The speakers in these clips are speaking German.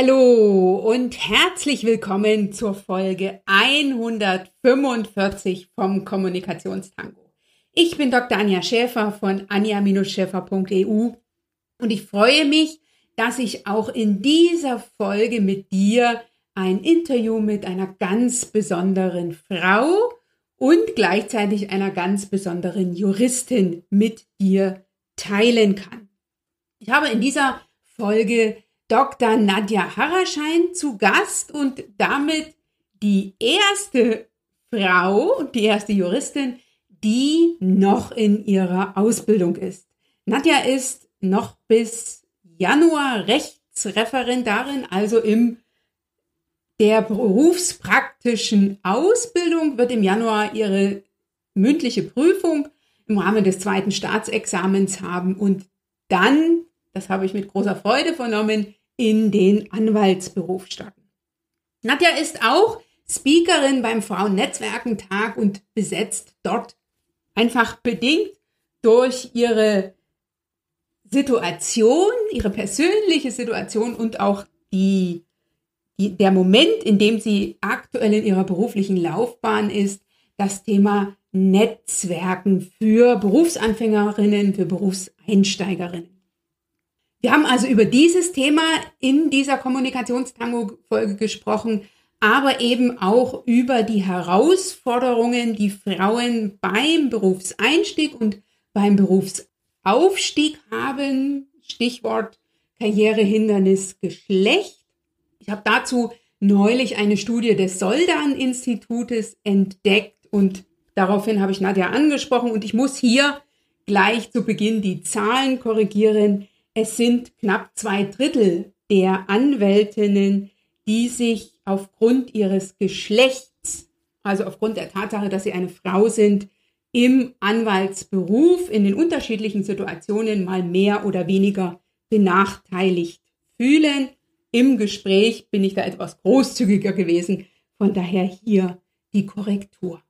Hallo und herzlich willkommen zur Folge 145 vom Kommunikationstango. Ich bin Dr. Anja Schäfer von anja-schäfer.eu und ich freue mich, dass ich auch in dieser Folge mit dir ein Interview mit einer ganz besonderen Frau und gleichzeitig einer ganz besonderen Juristin mit dir teilen kann. Ich habe in dieser Folge Dr. Nadja Harraschein zu Gast und damit die erste Frau und die erste Juristin, die noch in ihrer Ausbildung ist. Nadja ist noch bis Januar Rechtsreferendarin, also im der berufspraktischen Ausbildung wird im Januar ihre mündliche Prüfung im Rahmen des zweiten Staatsexamens haben und dann, das habe ich mit großer Freude vernommen, in den Anwaltsberuf starten. Nadja ist auch Speakerin beim Frauennetzwerkentag und besetzt dort einfach bedingt durch ihre Situation, ihre persönliche Situation und auch die der Moment, in dem sie aktuell in ihrer beruflichen Laufbahn ist, das Thema Netzwerken für Berufsanfängerinnen, für Berufseinsteigerinnen. Wir haben also über dieses Thema in dieser Kommunikationstango-Folge gesprochen, aber eben auch über die Herausforderungen, die Frauen beim Berufseinstieg und beim Berufsaufstieg haben. Stichwort Karrierehindernis Geschlecht. Ich habe dazu neulich eine Studie des Soldan-Institutes entdeckt und daraufhin habe ich Nadja angesprochen und ich muss hier gleich zu Beginn die Zahlen korrigieren. Es sind knapp zwei Drittel der Anwältinnen, die sich aufgrund ihres Geschlechts, also aufgrund der Tatsache, dass sie eine Frau sind, im Anwaltsberuf in den unterschiedlichen Situationen mal mehr oder weniger benachteiligt fühlen. Im Gespräch bin ich da etwas großzügiger gewesen. Von daher hier die Korrektur.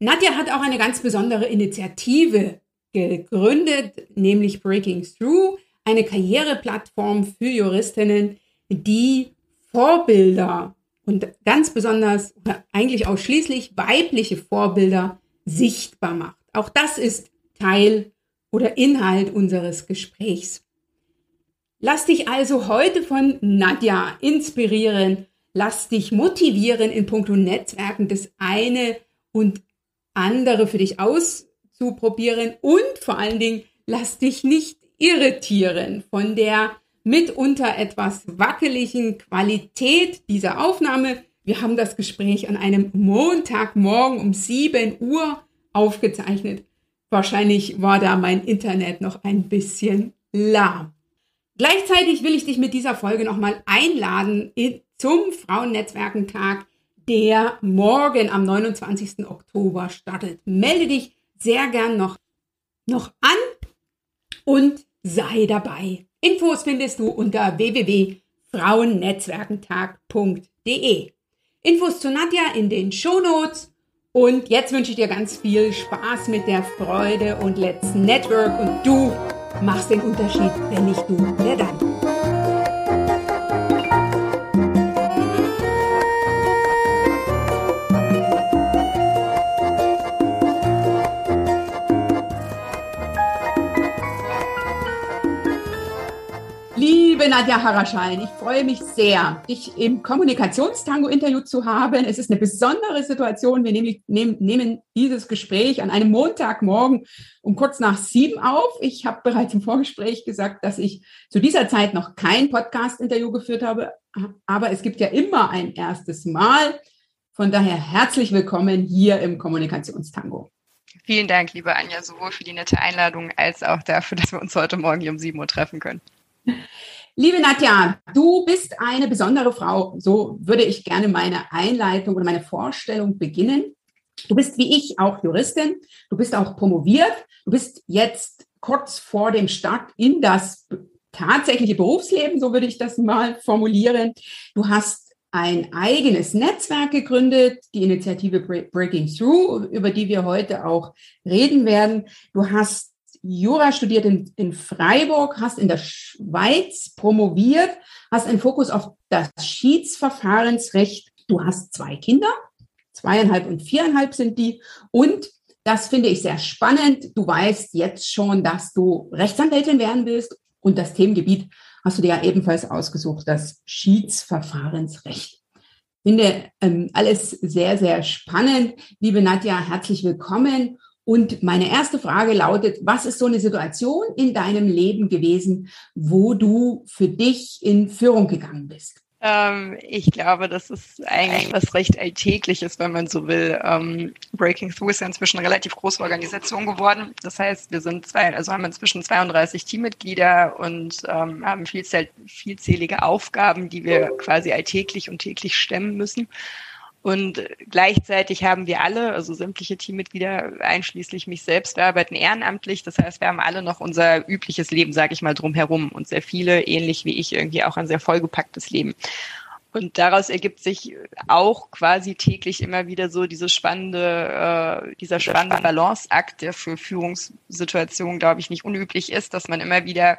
Nadja hat auch eine ganz besondere Initiative gegründet, nämlich Breaking Through, eine Karriereplattform für Juristinnen, die Vorbilder und ganz besonders eigentlich ausschließlich weibliche Vorbilder sichtbar macht. Auch das ist Teil oder Inhalt unseres Gesprächs. Lass dich also heute von Nadja inspirieren. Lass dich motivieren, in puncto Netzwerken das eine und andere für dich auszuprobieren und vor allen Dingen lass dich nicht irritieren von der mitunter etwas wackeligen Qualität dieser Aufnahme. Wir haben das Gespräch an einem Montagmorgen um 7 Uhr aufgezeichnet. Wahrscheinlich war da mein Internet noch ein bisschen lahm. Gleichzeitig will ich dich mit dieser Folge nochmal einladen zum Frauennetzwerkentag, der morgen am 29. Oktober startet. Melde dich sehr gern noch, noch an und sei dabei. Infos findest du unter www.frauennetzwerkentag.de. Infos zu Nadja in den Shownotes. Und jetzt wünsche ich dir ganz viel Spaß mit der Freude und Let's Network und du machst den Unterschied, wenn nicht du, wer dann? Liebe Nadja Haraschein, ich freue mich sehr, dich im Kommunikationstango-Interview zu haben. Es ist eine besondere Situation. Wir nehmen, nehmen, nehmen, dieses Gespräch an einem Montagmorgen um kurz nach sieben auf. Ich habe bereits im Vorgespräch gesagt, dass ich zu dieser Zeit noch kein Podcast-Interview geführt habe, aber es gibt ja immer ein erstes Mal. Von daher herzlich willkommen hier im Kommunikationstango. Vielen Dank, liebe Anja, sowohl für die nette Einladung als auch dafür, dass wir uns heute Morgen hier um sieben Uhr treffen können. Liebe Nadja, du bist eine besondere Frau. So würde ich gerne meine Einleitung oder meine Vorstellung beginnen. Du bist wie ich auch Juristin. Du bist auch promoviert. Du bist jetzt kurz vor dem Start in das tatsächliche Berufsleben, so würde ich das mal formulieren. Du hast ein eigenes Netzwerk gegründet, die Initiative Breaking Through, über die wir heute auch reden werden. Du hast Jura studiert in, in Freiburg, hast in der Schweiz promoviert, hast einen Fokus auf das Schiedsverfahrensrecht. Du hast zwei Kinder, zweieinhalb und viereinhalb sind die. Und das finde ich sehr spannend. Du weißt jetzt schon, dass du Rechtsanwältin werden willst und das Themengebiet hast du dir ja ebenfalls ausgesucht, das Schiedsverfahrensrecht. Finde ähm, alles sehr, sehr spannend. Liebe Nadja, herzlich willkommen. Und meine erste Frage lautet, was ist so eine Situation in deinem Leben gewesen, wo du für dich in Führung gegangen bist? Ähm, ich glaube, das ist eigentlich was recht Alltägliches, wenn man so will. Ähm, Breaking Through ist ja inzwischen eine relativ große Organisation geworden. Das heißt, wir sind zwei, also haben inzwischen 32 Teammitglieder und ähm, haben vielzählige Aufgaben, die wir quasi alltäglich und täglich stemmen müssen. Und gleichzeitig haben wir alle, also sämtliche Teammitglieder, einschließlich mich selbst, wir arbeiten ehrenamtlich. Das heißt, wir haben alle noch unser übliches Leben, sage ich mal, drumherum. Und sehr viele, ähnlich wie ich, irgendwie auch ein sehr vollgepacktes Leben. Und daraus ergibt sich auch quasi täglich immer wieder so dieses spannende, äh, dieser spannende Balanceakt, der für Führungssituationen, glaube ich, nicht unüblich ist, dass man immer wieder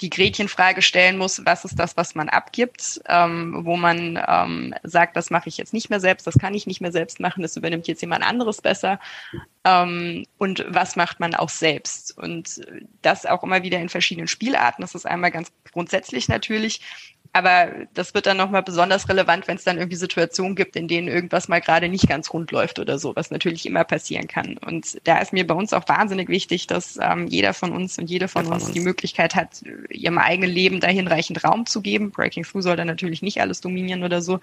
die Gretchenfrage stellen muss, was ist das, was man abgibt, ähm, wo man ähm, sagt, das mache ich jetzt nicht mehr selbst, das kann ich nicht mehr selbst machen, das übernimmt jetzt jemand anderes besser. Ähm, und was macht man auch selbst? Und das auch immer wieder in verschiedenen Spielarten. Das ist einmal ganz grundsätzlich natürlich, aber das wird dann nochmal besonders relevant, wenn es dann irgendwie Situationen gibt, in denen irgendwas mal gerade nicht ganz rund läuft oder so, was natürlich immer passieren kann. Und da ist mir bei uns auch wahnsinnig wichtig, dass ähm, jeder von uns und jede von uns die Möglichkeit hat, ihrem eigenen Leben da hinreichend Raum zu geben. Breaking Through soll da natürlich nicht alles dominieren oder so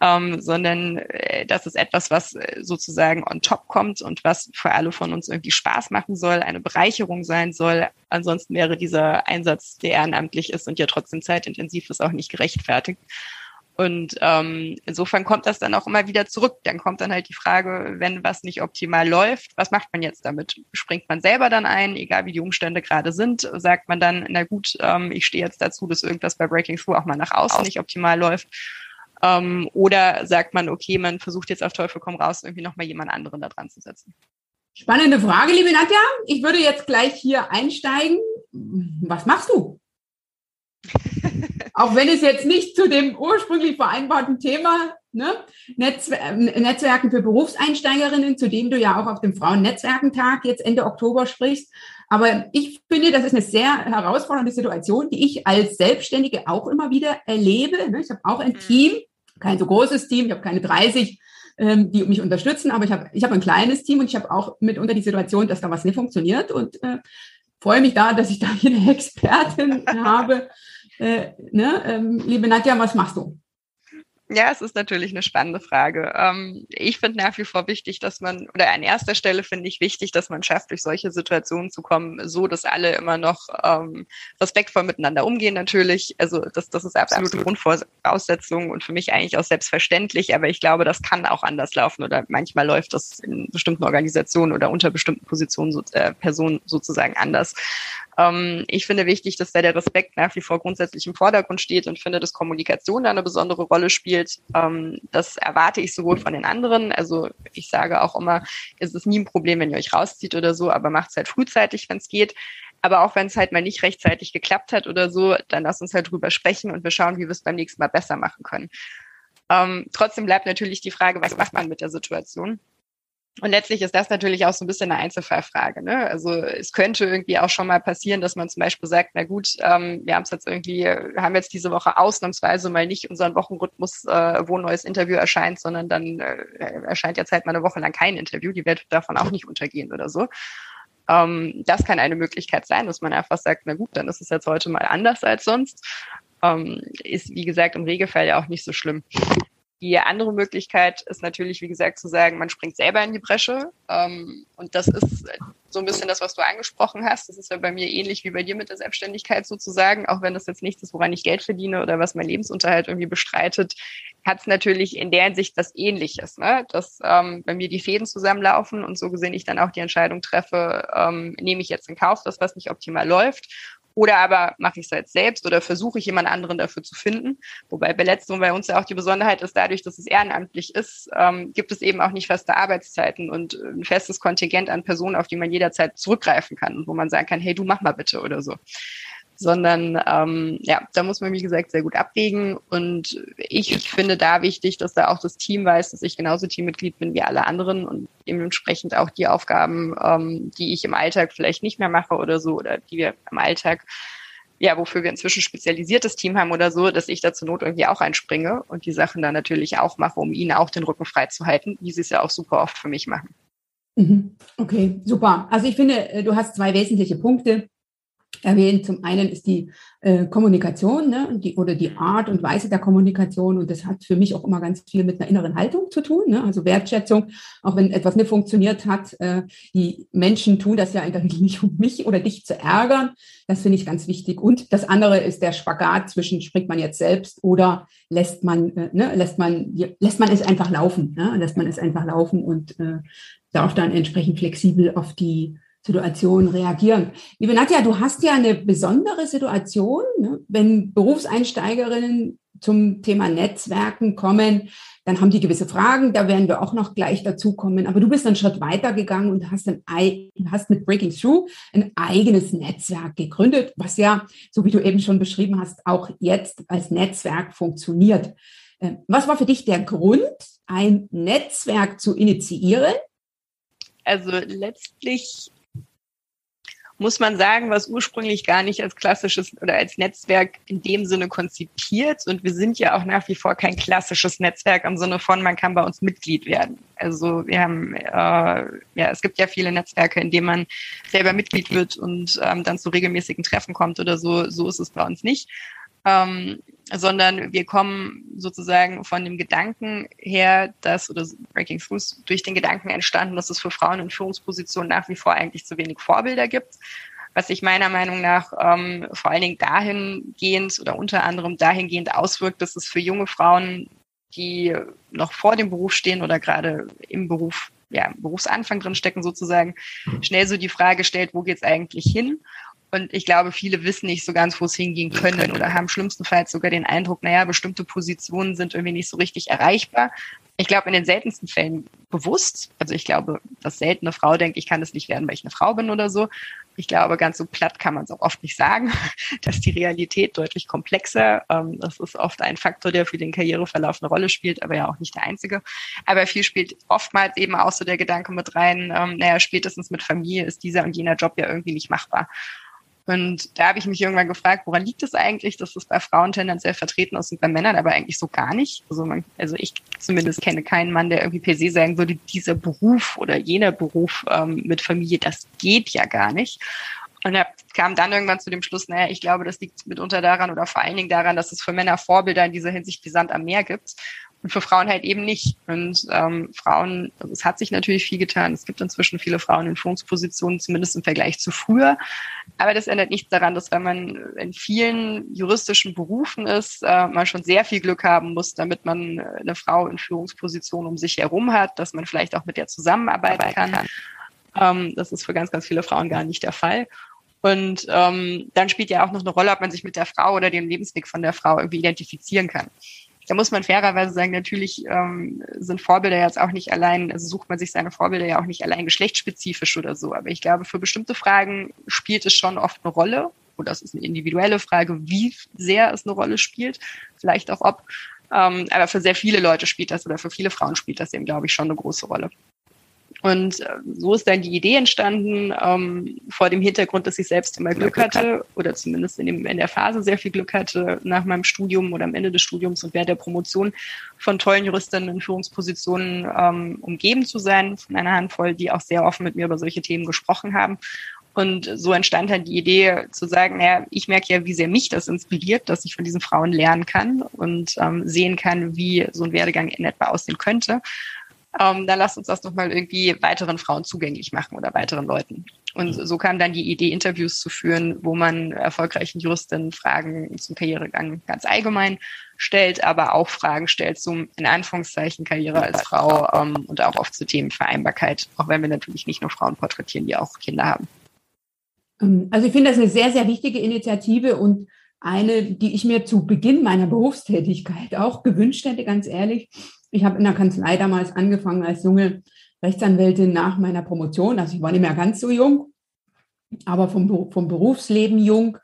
ähm, sondern äh, das ist etwas, was äh, sozusagen on top kommt und was für alle von uns irgendwie Spaß machen soll, eine Bereicherung sein soll. Ansonsten wäre dieser Einsatz, der ehrenamtlich ist und ja trotzdem zeitintensiv ist, auch nicht gerechtfertigt. Und ähm, insofern kommt das dann auch immer wieder zurück. Dann kommt dann halt die Frage, wenn was nicht optimal läuft, was macht man jetzt damit? Springt man selber dann ein, egal wie die Umstände gerade sind? Sagt man dann, na gut, ähm, ich stehe jetzt dazu, dass irgendwas bei Breaking Through auch mal nach außen nicht optimal läuft? Ähm, oder sagt man, okay, man versucht jetzt auf Teufel komm raus, irgendwie nochmal jemand anderen da dran zu setzen? Spannende Frage, liebe Nadja. Ich würde jetzt gleich hier einsteigen. Was machst du? Auch wenn es jetzt nicht zu dem ursprünglich vereinbarten Thema ne, Netzwer Netzwerken für Berufseinsteigerinnen, zu dem du ja auch auf dem Frauennetzwerkentag jetzt Ende Oktober sprichst. Aber ich finde, das ist eine sehr herausfordernde Situation, die ich als Selbstständige auch immer wieder erlebe. Ne. Ich habe auch ein mhm. Team, kein so großes Team, ich habe keine 30, ähm, die mich unterstützen, aber ich habe ich hab ein kleines Team und ich habe auch mitunter die Situation, dass da was nicht funktioniert und äh, freue mich da, dass ich da hier eine Expertin habe. Äh, ne? ähm, liebe Nadja, was machst du? Ja, es ist natürlich eine spannende Frage. Ähm, ich finde nach wie vor wichtig, dass man, oder an erster Stelle finde ich wichtig, dass man schafft, durch solche Situationen zu kommen, so dass alle immer noch ähm, respektvoll miteinander umgehen natürlich. Also das, das ist absolute Absolut. Grundvoraussetzung und für mich eigentlich auch selbstverständlich, aber ich glaube, das kann auch anders laufen oder manchmal läuft das in bestimmten Organisationen oder unter bestimmten Positionen, äh, Personen sozusagen anders. Ähm, ich finde wichtig, dass da der Respekt nach wie vor grundsätzlich im Vordergrund steht und finde, dass Kommunikation da eine besondere Rolle spielt. Ähm, das erwarte ich sowohl von den anderen. Also ich sage auch immer, es ist nie ein Problem, wenn ihr euch rauszieht oder so, aber macht es halt frühzeitig, wenn es geht. Aber auch wenn es halt mal nicht rechtzeitig geklappt hat oder so, dann lass uns halt drüber sprechen und wir schauen, wie wir es beim nächsten Mal besser machen können. Ähm, trotzdem bleibt natürlich die Frage, was macht man mit der Situation? Und letztlich ist das natürlich auch so ein bisschen eine Einzelfallfrage. Ne? Also es könnte irgendwie auch schon mal passieren, dass man zum Beispiel sagt, na gut, ähm, wir haben es jetzt irgendwie, haben jetzt diese Woche ausnahmsweise mal nicht unseren Wochenrhythmus, äh, wo ein neues Interview erscheint, sondern dann äh, erscheint jetzt halt mal eine Woche lang kein Interview. Die wird davon auch nicht untergehen oder so. Ähm, das kann eine Möglichkeit sein, dass man einfach sagt, na gut, dann ist es jetzt heute mal anders als sonst. Ähm, ist, wie gesagt, im Regelfall ja auch nicht so schlimm. Die andere Möglichkeit ist natürlich, wie gesagt, zu sagen, man springt selber in die Bresche. Ähm, und das ist so ein bisschen das, was du angesprochen hast. Das ist ja bei mir ähnlich wie bei dir mit der Selbstständigkeit sozusagen. Auch wenn das jetzt nichts ist, woran ich Geld verdiene oder was mein Lebensunterhalt irgendwie bestreitet, hat es natürlich in der Hinsicht was Ähnliches, ne? dass ähm, bei mir die Fäden zusammenlaufen und so gesehen ich dann auch die Entscheidung treffe, ähm, nehme ich jetzt in Kauf, dass was nicht optimal läuft Oder aber mache ich es halt selbst oder versuche ich jemand anderen dafür zu finden. Wobei bei letzterem bei uns ja auch die Besonderheit ist, dadurch, dass es ehrenamtlich ist, ähm, gibt es eben auch nicht feste Arbeitszeiten und ein festes Kontingent an Personen, auf die man jederzeit zurückgreifen kann und wo man sagen kann, hey, du mach mal bitte oder so sondern ähm, ja, da muss man, wie gesagt, sehr gut abwägen. Und ich finde da wichtig, dass da auch das Team weiß, dass ich genauso Teammitglied bin wie alle anderen und dementsprechend auch die Aufgaben, ähm, die ich im Alltag vielleicht nicht mehr mache oder so, oder die wir im Alltag ja, wofür wir inzwischen spezialisiertes Team haben oder so, dass ich da zur Not irgendwie auch einspringe und die Sachen dann natürlich auch mache, um ihnen auch den Rücken frei zu halten, wie sie es ja auch super oft für mich machen. Mhm. Okay, super. Also ich finde, äh, du hast zwei wesentliche Punkte erwähnt. Zum einen ist die äh, Kommunikation ne, die, oder die Art und Weise der Kommunikation und das hat für mich auch immer ganz viel mit einer inneren Haltung zu tun, ne? also Wertschätzung, auch wenn etwas nicht funktioniert hat. Äh, die Menschen tun das ja eigentlich nicht, um mich oder dich zu ärgern. Das finde ich ganz wichtig. Und das andere ist der Spagat zwischen springt man jetzt selbst oder lässt man, äh, ne, lässt man, lässt man es einfach laufen, ne? lässt man es einfach laufen und äh, darf dann entsprechend flexibel auf die Situation reagieren. Liebe Nadja, du hast ja eine besondere Situation, ne? wenn Berufseinsteigerinnen zum Thema Netzwerken kommen, dann haben die gewisse Fragen, da werden wir auch noch gleich dazu kommen. Aber du bist einen Schritt weiter gegangen und hast, ein, hast mit Breaking Through ein eigenes Netzwerk gegründet, was ja, so wie du eben schon beschrieben hast, auch jetzt als Netzwerk funktioniert. Äh, was war für dich der Grund, ein Netzwerk zu initiieren? Also letztlich muss man sagen, was ursprünglich gar nicht als klassisches oder als Netzwerk in dem Sinne konzipiert. Und wir sind ja auch nach wie vor kein klassisches Netzwerk im Sinne von, man kann bei uns Mitglied werden. Also wir haben, äh, ja, es gibt ja viele Netzwerke, in denen man selber Mitglied wird und ähm, dann zu regelmäßigen Treffen kommt oder so. So ist es bei uns nicht. Ähm, sondern wir kommen sozusagen von dem Gedanken her, dass, oder Breaking Throughs durch den Gedanken entstanden, dass es für Frauen in Führungspositionen nach wie vor eigentlich zu wenig Vorbilder gibt, was sich meiner Meinung nach ähm, vor allen Dingen dahingehend oder unter anderem dahingehend auswirkt, dass es für junge Frauen, die noch vor dem Beruf stehen oder gerade im Beruf, ja, im Berufsanfang drin stecken sozusagen, schnell so die Frage stellt, wo geht's eigentlich hin? Und ich glaube, viele wissen nicht so ganz, wo es hingehen können oder haben schlimmstenfalls sogar den Eindruck, naja, bestimmte Positionen sind irgendwie nicht so richtig erreichbar. Ich glaube, in den seltensten Fällen bewusst. Also ich glaube, dass selten eine Frau denkt, ich kann das nicht werden, weil ich eine Frau bin oder so. Ich glaube, ganz so platt kann man es auch oft nicht sagen, dass die Realität deutlich komplexer. Ähm, das ist oft ein Faktor, der für den Karriereverlauf eine Rolle spielt, aber ja auch nicht der einzige. Aber viel spielt oftmals eben auch so der Gedanke mit rein, ähm, naja, spätestens mit Familie ist dieser und jener Job ja irgendwie nicht machbar. Und da habe ich mich irgendwann gefragt, woran liegt es eigentlich, dass es bei Frauen tendenziell vertreten ist und bei Männern aber eigentlich so gar nicht. Also, man, also ich zumindest kenne keinen Mann, der irgendwie per se sagen würde, dieser Beruf oder jener Beruf ähm, mit Familie, das geht ja gar nicht. Und er kam dann irgendwann zu dem Schluss, naja, ich glaube, das liegt mitunter daran oder vor allen Dingen daran, dass es für Männer Vorbilder in dieser Hinsicht wie Sand am Meer gibt und für Frauen halt eben nicht. Und ähm, Frauen, also es hat sich natürlich viel getan. Es gibt inzwischen viele Frauen in Führungspositionen, zumindest im Vergleich zu früher. Aber das ändert nichts daran, dass wenn man in vielen juristischen Berufen ist, äh, man schon sehr viel Glück haben muss, damit man eine Frau in Führungspositionen um sich herum hat, dass man vielleicht auch mit der zusammenarbeiten kann. Ähm, das ist für ganz, ganz viele Frauen gar nicht der Fall. Und ähm, dann spielt ja auch noch eine Rolle, ob man sich mit der Frau oder dem Lebensweg von der Frau irgendwie identifizieren kann da muss man fairerweise sagen, natürlich ähm, sind Vorbilder jetzt auch nicht allein, also sucht man sich seine Vorbilder ja auch nicht allein geschlechtsspezifisch oder so. Aber ich glaube, für bestimmte Fragen spielt es schon oft eine Rolle. Und das ist eine individuelle Frage, wie sehr es eine Rolle spielt, vielleicht auch ob. Ähm, aber für sehr viele Leute spielt das oder für viele Frauen spielt das eben, glaube ich, schon eine große Rolle. Und äh, so ist dann die Idee entstanden, ähm, vor dem Hintergrund, dass ich selbst immer Glück hatte oder zumindest in, dem, in der Phase sehr viel Glück hatte nach meinem Studium oder am Ende des Studiums und während der Promotion von tollen Juristinnen in Führungspositionen ähm, umgeben zu sein, von einer Handvoll, die auch sehr offen mit mir über solche Themen gesprochen haben. Und so entstand dann die Idee zu sagen, naja, ich merke ja, wie sehr mich das inspiriert, dass ich von diesen Frauen lernen kann und ähm, sehen kann, wie so ein Werdegang in etwa aussehen könnte ähm, dann lasst uns das doch mal irgendwie weiteren Frauen zugänglich machen oder weiteren Leuten. Und so kam dann die Idee, Interviews zu führen, wo man erfolgreichen Juristinnen Fragen zum Karrieregang ganz allgemein stellt, aber auch Fragen stellt zum, in Anführungszeichen, Karriere als Frau ähm, und auch oft zu Themen Vereinbarkeit, auch wenn wir natürlich nicht nur Frauen porträtieren, die auch Kinder haben. Ähm, also ich finde das eine sehr, sehr wichtige Initiative und eine, die ich mir zu Beginn meiner Berufstätigkeit auch gewünscht hätte, ganz ehrlich. Ich habe in der Kanzlei damals angefangen als junge Rechtsanwältin nach meiner Promotion. Also ich war nicht mehr ganz so jung, aber vom, vom Berufsleben jung.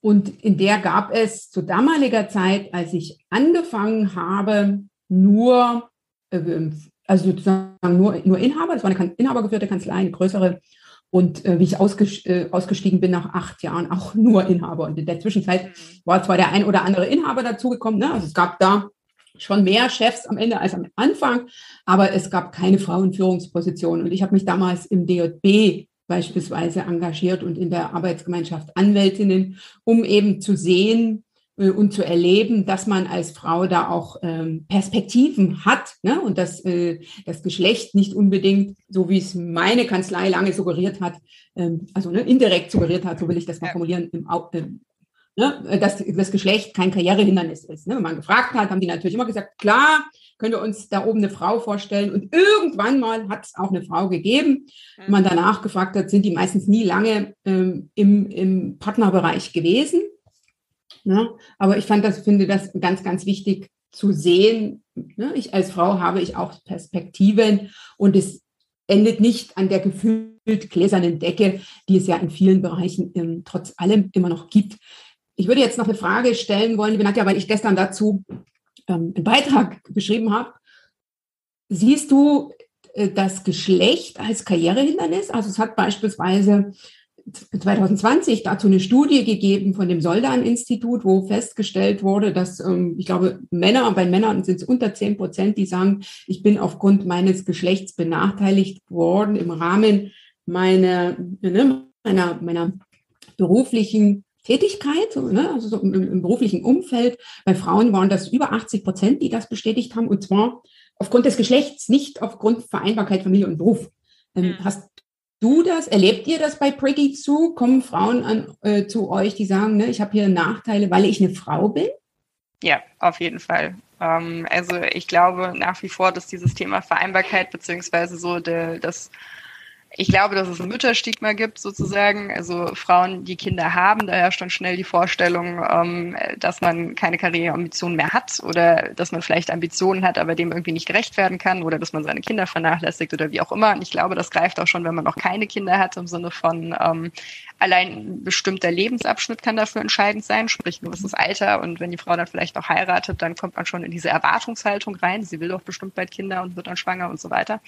Und in der gab es zu damaliger Zeit, als ich angefangen habe, nur, äh, also sozusagen nur, nur Inhaber, es war eine inhabergeführte Kanzlei, eine größere. Und äh, wie ich äh, ausgestiegen bin nach acht Jahren, auch nur Inhaber. Und in der Zwischenzeit mhm. war zwar der ein oder andere Inhaber dazugekommen, ne? also es gab da schon mehr Chefs am Ende als am Anfang, aber es gab keine Frauenführungsposition. Und ich habe mich damals im DJB beispielsweise engagiert und in der Arbeitsgemeinschaft Anwältinnen, um eben zu sehen äh, und zu erleben, dass man als Frau da auch ähm, Perspektiven hat ne? und dass äh, das Geschlecht nicht unbedingt, so wie es meine Kanzlei lange suggeriert hat, ähm, also ne, indirekt suggeriert hat, so will ich das mal formulieren, im, im ne, dass das Geschlecht kein Karrierehindernis ist. Ne? Wenn man gefragt hat, haben die natürlich immer gesagt, klar, können wir uns da oben eine Frau vorstellen. Und irgendwann mal hat es auch eine Frau gegeben. Wenn man danach gefragt hat, sind die meistens nie lange ähm, im, im Partnerbereich gewesen. Ne? Aber ich fand das, finde das ganz, ganz wichtig zu sehen. Ne? Ich als Frau habe ich auch Perspektiven und es endet nicht an der gefühlt gläsernen Decke, die es ja in vielen Bereichen ähm, trotz allem immer noch gibt. Ich würde jetzt noch eine Frage stellen wollen, liebe Nadja, weil ich gestern dazu ähm, einen Beitrag geschrieben habe. Siehst du äh, das Geschlecht als Karrierehindernis? Also es hat beispielsweise 2020 dazu eine Studie gegeben von dem Soldan-Institut, wo festgestellt wurde, dass ähm, ich glaube, Männer, bei Männern sind es unter 10 Prozent, die sagen, ich bin aufgrund meines Geschlechts benachteiligt worden im Rahmen meiner, ne, meiner, meiner beruflichen Tätigkeit, ne, also so im, im, beruflichen Umfeld. Bei Frauen waren das über 80 Prozent, die das bestätigt haben, und zwar aufgrund des Geschlechts, nicht aufgrund Vereinbarkeit Familie und Beruf. Ähm, mhm. Hast du das? Erlebt ihr das bei Priggy zu? Kommen Frauen an, äh, zu euch, die sagen, ne, ich habe hier Nachteile, weil ich eine Frau bin? Ja, auf jeden Fall. Ähm, also ich glaube nach wie vor, dass dieses Thema Vereinbarkeit beziehungsweise so de, das ich glaube, dass es ein Mütterstigma gibt sozusagen. Also Frauen, die Kinder haben, da herrscht dann schnell die Vorstellung, ähm, dass man keine Karriereambitionen mehr hat oder dass man vielleicht Ambitionen hat, aber dem irgendwie nicht gerecht werden kann oder dass man seine Kinder vernachlässigt oder wie auch immer. Und ich glaube, das greift auch schon, wenn man noch keine Kinder hat, im Sinne von ähm, allein ein bestimmter Lebensabschnitt kann dafür entscheidend sein, sprich ein gewisses Alter. Und wenn die Frau dann vielleicht noch heiratet, dann kommt man schon in diese Erwartungshaltung rein. Sie will doch bestimmt bald Kinder und wird dann schwanger und so weiter.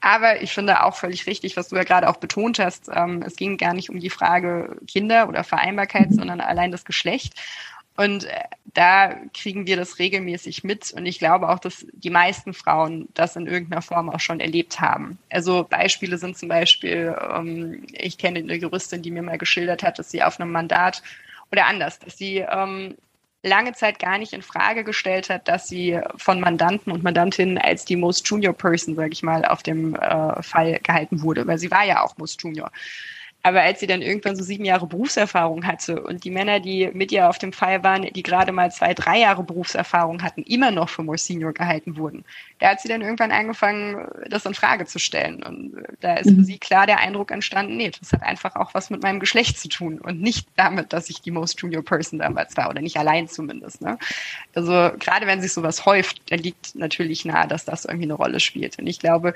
Aber ich finde auch völlig richtig, was du ja gerade auch betont hast. Ähm, es ging gar nicht um die Frage Kinder oder Vereinbarkeit, sondern allein das Geschlecht. Und äh, da kriegen wir das regelmäßig mit. Und ich glaube auch, dass die meisten Frauen das in irgendeiner Form auch schon erlebt haben. Also Beispiele sind zum Beispiel, ähm, ich kenne eine Juristin, die mir mal geschildert hat, dass sie auf einem Mandat oder anders, dass sie ähm, lange Zeit gar nicht in Frage gestellt hat, dass sie von Mandanten und Mandantinnen als die Most Junior Person, sage ich mal, auf dem äh, Fall gehalten wurde, weil sie war ja auch Most Junior. Aber als sie dann irgendwann so sieben Jahre Berufserfahrung hatte und die Männer, die mit ihr auf dem Fall waren, die gerade mal zwei, drei Jahre Berufserfahrung hatten, immer noch für More Senior gehalten wurden, da hat sie dann irgendwann angefangen, das in Frage zu stellen. Und da ist für mhm. sie klar der Eindruck entstanden, nee, das hat einfach auch was mit meinem Geschlecht zu tun und nicht damit, dass ich die Most Junior Person damals war oder nicht allein zumindest. Ne? Also gerade wenn sich sowas häuft, dann liegt natürlich nahe, dass das irgendwie eine Rolle spielt. Und ich glaube,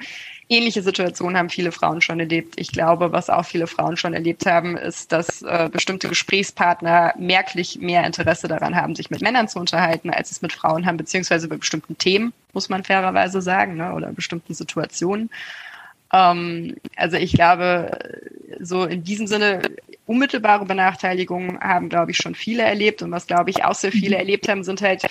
ähnliche Situationen haben viele Frauen schon erlebt. Ich glaube, was auch viele Frauen schon erlebt haben, ist, dass äh, bestimmte Gesprächspartner merklich mehr Interesse daran haben, sich mit Männern zu unterhalten, als es mit Frauen haben, beziehungsweise bei bestimmten Themen, muss man fairerweise sagen, ne, oder bestimmten Situationen. Ähm, also ich glaube, so in diesem Sinne, unmittelbare Benachteiligungen haben, glaube ich, schon viele erlebt. Und was, glaube ich, auch sehr viele erlebt haben, sind halt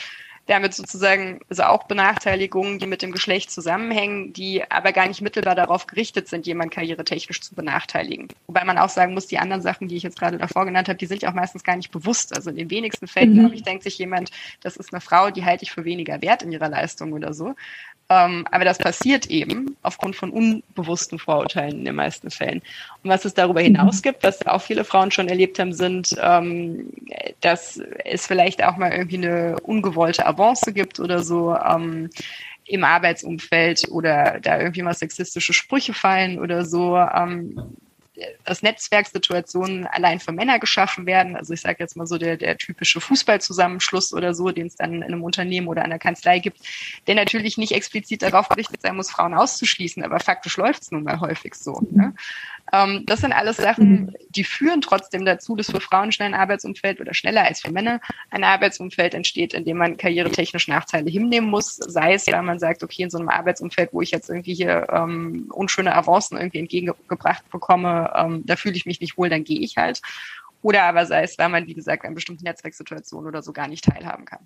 damit sozusagen also auch Benachteiligungen, die mit dem Geschlecht zusammenhängen, die aber gar nicht mittelbar darauf gerichtet sind, jemand karrieretechnisch zu benachteiligen. Wobei man auch sagen muss, die anderen Sachen, die ich jetzt gerade davor genannt habe, die sind ja auch meistens gar nicht bewusst. Also in den wenigsten Fällen, mhm. glaube ich, denkt sich jemand, das ist eine Frau, die halte ich für weniger wert in ihrer Leistung oder so. Ähm, aber das passiert eben aufgrund von unbewussten Vorurteilen in den meisten Fällen. Und was es darüber hinaus gibt, was auch viele Frauen schon erlebt haben, sind, ähm, dass es vielleicht auch mal irgendwie eine ungewollte Avance gibt oder so. Ähm, im Arbeitsumfeld oder da irgendwie mal sexistische Sprüche fallen oder so. Ähm, dass Netzwerksituationen allein für Männer geschaffen werden. Also ich sage jetzt mal so der, der typische Fußballzusammenschluss oder so, den es dann in einem Unternehmen oder einer Kanzlei gibt, der natürlich nicht explizit darauf gerichtet sein muss, Frauen auszuschließen, aber faktisch läuft es nun mal häufig so. Ne? Ähm, das sind alles Sachen, mhm. die führen trotzdem dazu, dass für Frauen schnell ein Arbeitsumfeld oder schneller als für Männer ein Arbeitsumfeld entsteht, in dem man karrieretechnisch Nachteile hinnehmen muss. Sei es, weil man sagt, okay, in so einem Arbeitsumfeld, wo ich jetzt irgendwie hier ähm, unschöne Avancen irgendwie entgegengebracht bekomme, ähm, da fühle ich mich nicht wohl, dann gehe ich halt. Oder aber sei es, weil man, wie gesagt, an bestimmten Netzwerksituationen oder so gar nicht teilhaben kann.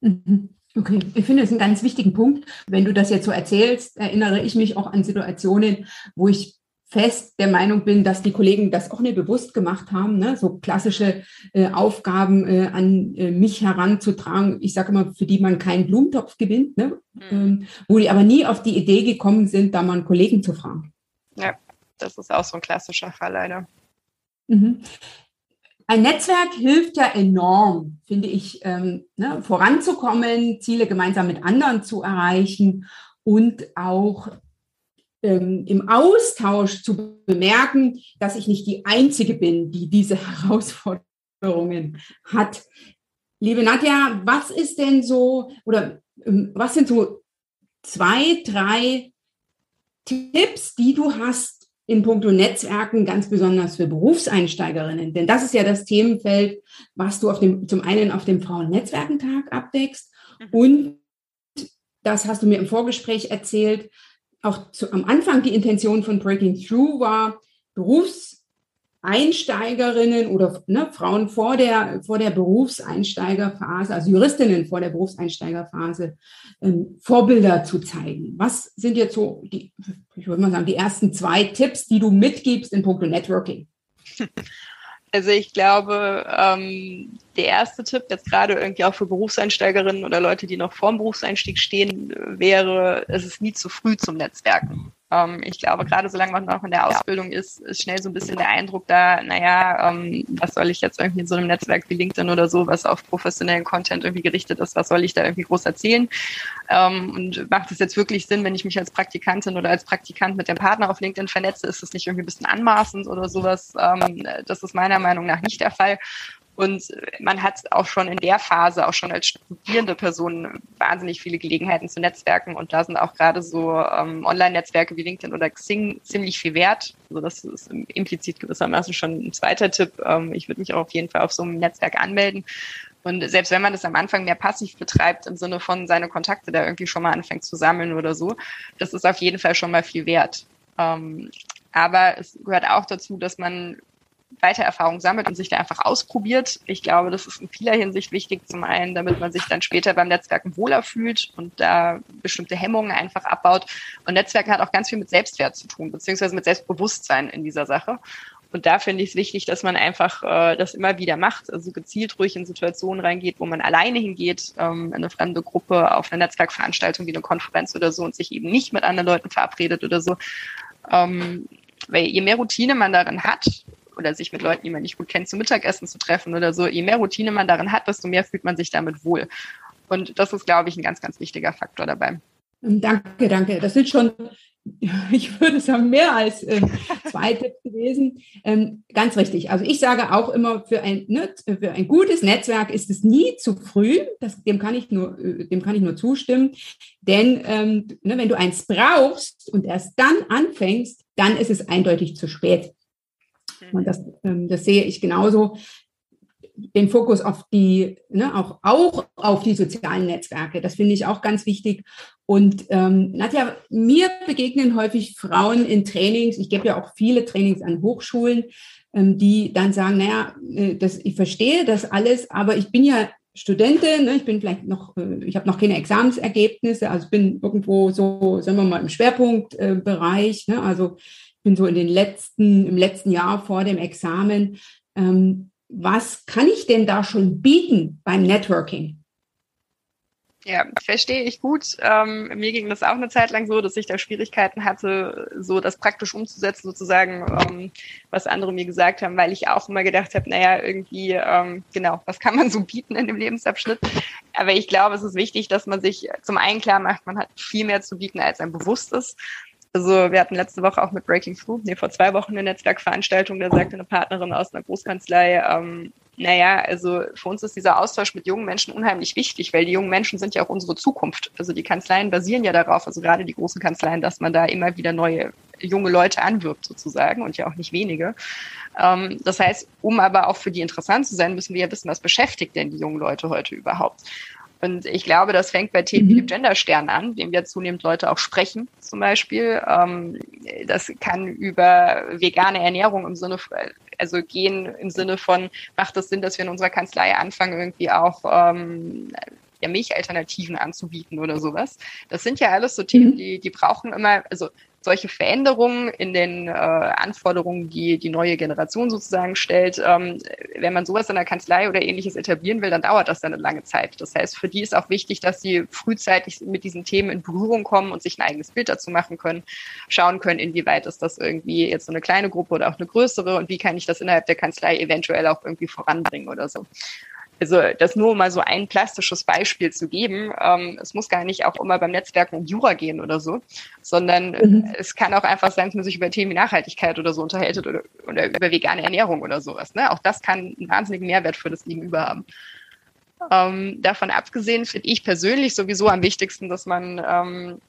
Mhm. Okay, ich finde es einen ganz wichtigen Punkt. Wenn du das jetzt so erzählst, erinnere ich mich auch an Situationen, wo ich fest der Meinung bin, dass die Kollegen das auch nicht bewusst gemacht haben, ne? so klassische äh, Aufgaben äh, an äh, mich heranzutragen, ich sage immer, für die man keinen Blumentopf gewinnt, ne? Mhm. Ähm, wo die aber nie auf die Idee gekommen sind, da mal einen Kollegen zu fragen. Ja, das ist auch so ein klassischer Fall leider. Mhm. Ein Netzwerk hilft ja enorm, finde ich, ähm, ne, voranzukommen, Ziele gemeinsam mit anderen zu erreichen und auch ähm, im Austausch zu bemerken, dass ich nicht die Einzige bin, die diese Herausforderungen hat. Liebe Nadja, was ist denn so oder ähm, was sind so zwei, drei Tipps, die du hast in puncto Netzwerken, ganz besonders für Berufseinsteigerinnen? Denn das ist ja das Themenfeld, was du auf dem, zum einen auf dem Frauennetzwerkentag abdeckst mhm. und das hast du mir im Vorgespräch erzählt, auch zu, am Anfang die Intention von Breaking Through war, Berufseinsteigerinnen oder ne, Frauen vor der, vor der Berufseinsteigerphase, also Juristinnen vor der Berufseinsteigerphase, ähm, Vorbilder zu zeigen. Was sind jetzt so die, ich würde mal sagen, die ersten zwei Tipps, die du mitgibst in puncto Networking? Also ich glaube, ähm, der erste Tipp, jetzt gerade irgendwie auch für Berufseinsteigerinnen oder Leute, die noch vorm Berufseinstieg stehen, wäre, es ist nie zu früh zum Netzwerken. Ähm, ich glaube, gerade solange man noch in der Ausbildung ist, ist schnell so ein bisschen der Eindruck da, naja, ähm, was soll ich jetzt irgendwie in so einem Netzwerk wie LinkedIn oder so, was auf professionellen Content irgendwie gerichtet ist, was soll ich da irgendwie groß erzählen? Ähm, und macht es jetzt wirklich Sinn, wenn ich mich als Praktikantin oder als Praktikant mit dem Partner auf LinkedIn vernetze, ist das nicht irgendwie ein bisschen anmaßend oder sowas? Ähm, das ist meiner Meinung nach nicht der Fall. Und man hat auch schon in der Phase, auch schon als studierende Person, wahnsinnig viele Gelegenheiten zu Netzwerken. Und da sind auch gerade so ähm, Online-Netzwerke wie LinkedIn oder Xing ziemlich viel wert. Also das ist implizit gewissermaßen schon ein zweiter Tipp. Ähm, ich würde mich auch auf jeden Fall auf so einem Netzwerk anmelden. Und selbst wenn man das am Anfang mehr passiv betreibt, im Sinne von seine Kontakte da irgendwie schon mal anfängt zu sammeln oder so, das ist auf jeden Fall schon mal viel wert. Ähm, aber es gehört auch dazu, dass man weiter Erfahrung sammelt und sich da einfach ausprobiert. Ich glaube, das ist in vieler Hinsicht wichtig. Zum einen, damit man sich dann später beim Netzwerken wohler fühlt und da bestimmte Hemmungen einfach abbaut. Und Netzwerken hat auch ganz viel mit Selbstwert zu tun, beziehungsweise mit Selbstbewusstsein in dieser Sache. Und da finde ich es wichtig, dass man einfach äh, das immer wieder macht, also gezielt ruhig in Situationen reingeht, wo man alleine hingeht, ähm, in eine fremde Gruppe, auf eine Netzwerkveranstaltung wie eine Konferenz oder so und sich eben nicht mit anderen Leuten verabredet oder so. Ähm, weil je mehr Routine man darin hat, oder sich mit Leuten, die man nicht gut kennt, zum Mittagessen zu treffen oder so, je mehr Routine man darin hat, desto mehr fühlt man sich damit wohl. Und das ist, glaube ich, ein ganz, ganz wichtiger Faktor dabei. Danke, danke. Das sind schon, ich würde sagen, mehr als äh, zwei Tipps gewesen. Ähm, ganz richtig. Also ich sage auch immer, für ein, ne, für ein gutes Netzwerk ist es nie zu früh. Das, dem, kann ich nur, äh, dem kann ich nur zustimmen. Denn ähm, ne, wenn du eins brauchst und erst dann anfängst, dann ist es eindeutig zu spät. Und das, ähm, das sehe ich genauso. Den Fokus auf die, ne, auch, auch auf die sozialen Netzwerke, das finde ich auch ganz wichtig. Und ähm, Nadja, mir begegnen häufig Frauen in Trainings, ich gebe ja auch viele Trainings an Hochschulen, ähm, die dann sagen, naja, äh, das, ich verstehe das alles, aber ich bin ja Studentin, ne, ich bin vielleicht noch, äh, ich habe noch keine Examensergebnisse, also bin irgendwo so, sagen wir mal, im Schwerpunktbereich, ne, also bin so in den letzten, im letzten Jahr vor dem Examen. Ähm, was kann ich denn da schon bieten beim Networking? Ja, verstehe ich gut. Ähm, mir ging das auch eine Zeit lang so, dass ich da Schwierigkeiten hatte, so das praktisch umzusetzen, sozusagen, ähm, was andere mir gesagt haben, weil ich auch immer gedacht habe, naja, irgendwie, ähm, genau, was kann man so bieten in dem Lebensabschnitt? Aber ich glaube, es ist wichtig, dass man sich zum einen klar macht, man hat viel mehr zu bieten, als einem bewusst ist. Also wir hatten letzte Woche auch mit Breaking Through, nee, vor zwei Wochen eine Netzwerkveranstaltung, da sagte eine Partnerin aus einer Großkanzlei, ähm, naja, also für uns ist dieser Austausch mit jungen Menschen unheimlich wichtig, weil die jungen Menschen sind ja auch unsere Zukunft. Also die Kanzleien basieren ja darauf, also gerade die großen Kanzleien, dass man da immer wieder neue junge Leute anwirbt sozusagen und ja auch nicht wenige. Ähm, das heißt, um aber auch für die interessant zu sein, müssen wir ja wissen, was beschäftigt denn die jungen Leute heute überhaupt. Und ich glaube, das fängt bei Themen wie dem mhm. Genderstern an, dem ja zunehmend Leute auch sprechen, zum Beispiel. Ähm, das kann über vegane Ernährung im Sinne, also gehen im Sinne von, macht es Sinn, dass wir in unserer Kanzlei anfangen, irgendwie auch ähm, ja, Milchalternativen anzubieten oder sowas. Das sind ja alles so Themen, mhm. die, die brauchen immer, also solche Veränderungen in den äh, Anforderungen, die die neue Generation sozusagen stellt, ähm, wenn man sowas in der Kanzlei oder ähnliches etablieren will, dann dauert das dann eine lange Zeit. Das heißt, für die ist auch wichtig, dass sie frühzeitig mit diesen Themen in Berührung kommen und sich ein eigenes Bild dazu machen können, schauen können, inwieweit ist das irgendwie jetzt so eine kleine Gruppe oder auch eine größere und wie kann ich das innerhalb der Kanzlei eventuell auch irgendwie voranbringen oder so. Also das nur mal so ein plastisches Beispiel zu geben. Ähm, es muss gar nicht auch immer beim Netzwerken um Jura gehen oder so, sondern mhm. es kann auch einfach sein, dass man sich über Themen wie Nachhaltigkeit oder so unterhält oder, oder über vegane Ernährung oder sowas. Ne? Auch das kann einen wahnsinnigen Mehrwert für das Gegenüber haben. Ähm, davon abgesehen finde ich persönlich sowieso am wichtigsten, dass man ähm,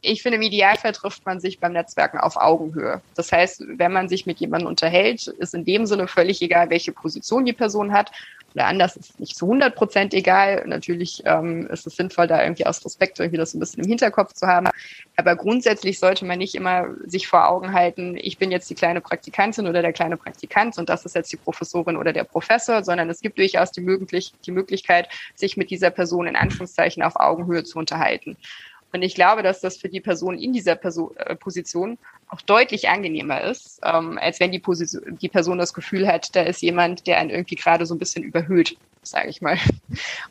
ich finde, im Idealfall trifft man sich beim Netzwerken auf Augenhöhe. Das heißt, wenn man sich mit jemandem unterhält, ist in dem Sinne völlig egal, welche Position die Person hat, oder anders ist nicht zu 100 Prozent egal. Natürlich ähm, ist es sinnvoll, da irgendwie aus Respekt irgendwie das ein bisschen im Hinterkopf zu haben. Aber grundsätzlich sollte man nicht immer sich vor Augen halten, ich bin jetzt die kleine Praktikantin oder der kleine Praktikant und das ist jetzt die Professorin oder der Professor, sondern es gibt durchaus die, möglich die Möglichkeit, sich mit dieser Person in Anführungszeichen auf Augenhöhe zu unterhalten. Und ich glaube, dass das für die Person in dieser Person, äh, Position auch deutlich angenehmer ist, ähm, als wenn die, Position, die Person das Gefühl hat, da ist jemand, der einen irgendwie gerade so ein bisschen überhöht sage ich mal.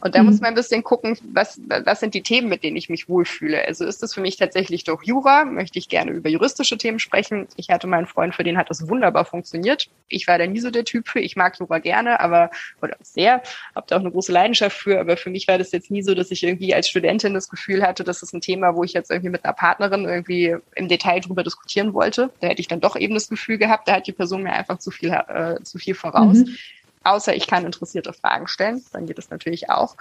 Und da mhm. muss man ein bisschen gucken, was, was sind die Themen, mit denen ich mich wohlfühle. Also ist es für mich tatsächlich doch Jura? Möchte ich gerne über juristische Themen sprechen? Ich hatte meinen Freund, für den hat das wunderbar funktioniert. Ich war da nie so der Typ für. Ich mag Jura gerne, aber oder sehr, habe da auch eine große Leidenschaft für. Aber für mich war das jetzt nie so, dass ich irgendwie als Studentin das Gefühl hatte, das ist ein Thema, wo ich jetzt irgendwie mit einer Partnerin irgendwie im Detail drüber diskutieren wollte. Da hätte ich dann doch eben das Gefühl gehabt, da hat die Person mir einfach zu viel, äh, zu viel voraus. Mhm außer ich kann interessierte Fragen stellen, dann geht das natürlich auch.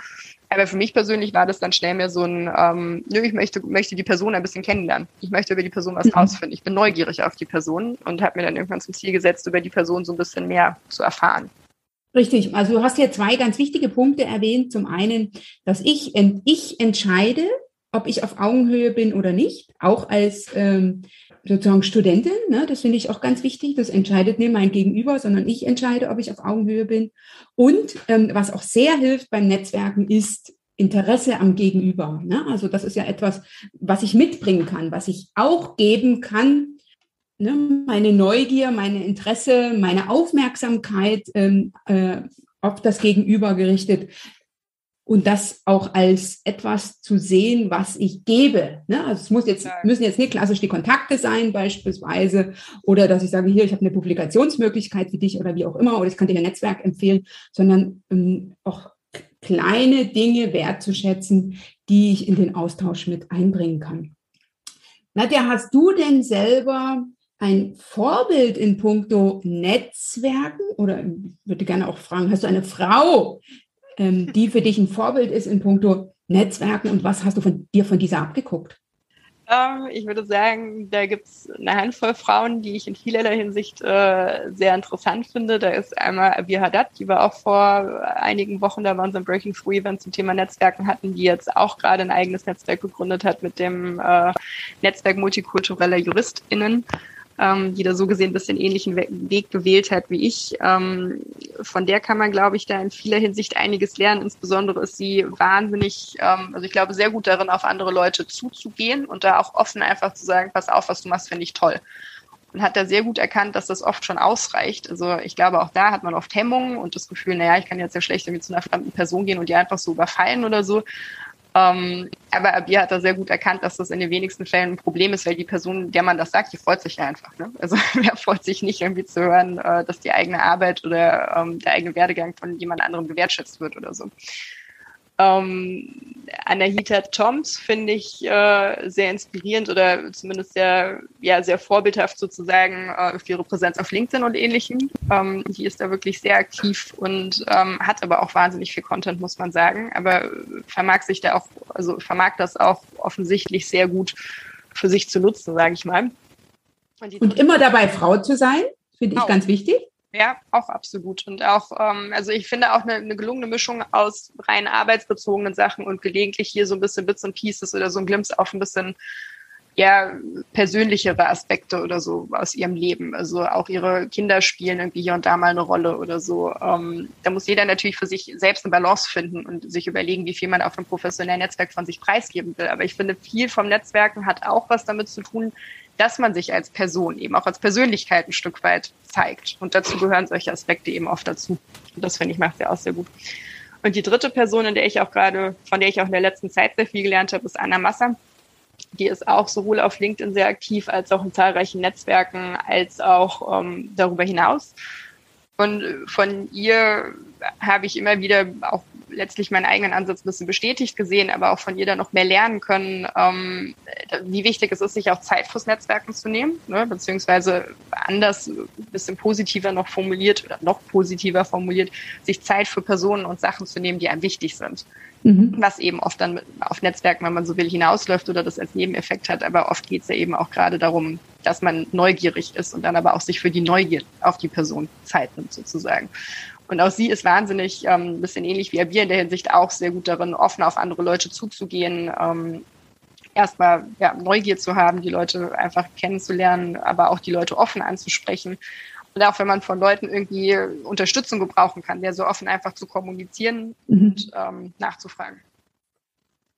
Aber für mich persönlich war das dann schnell mehr so ein, ähm, nö, ich möchte, möchte die Person ein bisschen kennenlernen. Ich möchte über die Person was mhm. rausfinden. Ich bin neugierig auf die Person und habe mir dann irgendwann zum Ziel gesetzt, über die Person so ein bisschen mehr zu erfahren. Richtig, also du hast ja zwei ganz wichtige Punkte erwähnt. Zum einen, dass ich, ich entscheide, ob ich auf Augenhöhe bin oder nicht, auch als ähm, sozusagen Studentin. Ne? Das finde ich auch ganz wichtig. Das entscheidet nicht mein Gegenüber, sondern ich entscheide, ob ich auf Augenhöhe bin. Und ähm, was auch sehr hilft beim Netzwerken ist Interesse am Gegenüber. Ne? Also das ist ja etwas, was ich mitbringen kann, was ich auch geben kann. Ne? Meine Neugier, meine Interesse, meine Aufmerksamkeit ähm, äh, auf das Gegenüber gerichtet und das auch als etwas zu sehen, was ich gebe. Ne? Also es muss jetzt, müssen jetzt nicht klassisch die Kontakte sein beispielsweise oder dass ich sage, hier, ich habe eine Publikationsmöglichkeit für dich oder wie auch immer oder ich kann dir ein Netzwerk empfehlen, sondern ähm, auch kleine Dinge wertzuschätzen, die ich in den Austausch mit einbringen kann. Nadja, hast du denn selber ein Vorbild in puncto Netzwerken oder ich würde gerne auch fragen, hast du eine Frau, ähm, die für dich ein Vorbild ist in puncto Netzwerken und was hast du von dir von dieser abgeguckt? Ähm, ich würde sagen, da gibt es eine Handvoll Frauen, die ich in vielerlei Hinsicht äh, sehr interessant finde. Da ist einmal Abir Haddad, die wir auch vor einigen Wochen da bei unserem Breaking Through Event zum Thema Netzwerken hatten, die jetzt auch gerade ein eigenes Netzwerk gegründet hat mit dem äh, Netzwerk multikultureller JuristInnen ähm, die da so gesehen ein bisschen ähnlichen Weg gewählt hat wie ich. Ähm, von der kann man, glaube ich, da in vieler Hinsicht einiges lernen. Insbesondere ist sie wahnsinnig, ähm, also ich glaube, sehr gut darin, auf andere Leute zuzugehen und da auch offen einfach zu sagen, pass auf, was du machst, finde ich toll und hat da sehr gut erkannt, dass das oft schon ausreicht. Also ich glaube, auch da hat man oft Hemmungen und das Gefühl, naja, ich kann jetzt ja schlecht irgendwie zu einer fremden Person gehen und die einfach so überfallen oder so. Ähm, aber Abir hat da sehr gut erkannt, dass das in den wenigsten Fällen ein Problem ist, weil die Person, der man das sagt, die freut sich ja einfach. Ne? Also wer freut sich nicht irgendwie zu hören, äh, dass die eigene Arbeit oder ähm, der eigene Werdegang von jemand anderem gewertschätzt wird oder so. Ähm, Anahita Toms finde ich äh, sehr inspirierend oder zumindest sehr, ja, sehr vorbildhaft sozusagen äh, für ihre Präsenz auf LinkedIn und ähnlichem. Ähm, die ist da wirklich sehr aktiv und ähm, hat aber auch wahnsinnig viel Content, muss man sagen. Aber vermag sich da auch, also vermag das auch offensichtlich sehr gut für sich zu nutzen, sage ich mal. Und, und immer dabei Frau zu sein, finde ich auch. ganz wichtig. Ja, auch absolut. Und auch, ähm, also ich finde auch eine, eine gelungene Mischung aus rein arbeitsbezogenen Sachen und gelegentlich hier so ein bisschen Bits and Pieces oder so ein Glimpse auf ein bisschen ja, persönlichere Aspekte oder so aus ihrem Leben. Also auch ihre Kinder spielen irgendwie hier und da mal eine Rolle oder so. Ähm, da muss jeder natürlich für sich selbst eine Balance finden und sich überlegen, wie viel man auf einem professionellen Netzwerk von sich preisgeben will. Aber ich finde, viel vom Netzwerken hat auch was damit zu tun, dass man sich als Person, eben auch als Persönlichkeit ein Stück weit zeigt. Und dazu gehören solche Aspekte eben oft dazu. Und das finde ich macht sie auch sehr gut. Und die dritte Person, in der ich auch gerade, von der ich auch in der letzten Zeit sehr viel gelernt habe, ist Anna Masser. Die ist auch sowohl auf LinkedIn sehr aktiv, als auch in zahlreichen Netzwerken, als auch ähm, darüber hinaus. Und von ihr habe ich immer wieder auch letztlich meinen eigenen Ansatz ein bisschen bestätigt gesehen, aber auch von ihr dann noch mehr lernen können, ähm, wie wichtig es ist, sich auch Zeit fürs Netzwerken zu nehmen, ne? beziehungsweise anders, ein bisschen positiver noch formuliert oder noch positiver formuliert, sich Zeit für Personen und Sachen zu nehmen, die einem wichtig sind. Mhm. Was eben oft dann auf Netzwerken, wenn man so will, hinausläuft oder das als Nebeneffekt hat. Aber oft geht es ja eben auch gerade darum, dass man neugierig ist und dann aber auch sich für die Neugier auf die Person Zeit nimmt, sozusagen. Und auch sie ist wahnsinnig, ähm, ein bisschen ähnlich wie wir in der Hinsicht auch sehr gut darin, offen auf andere Leute zuzugehen, ähm, erstmal ja, Neugier zu haben, die Leute einfach kennenzulernen, aber auch die Leute offen anzusprechen. Und auch wenn man von Leuten irgendwie Unterstützung gebrauchen kann, der so offen einfach zu kommunizieren mhm. und ähm, nachzufragen.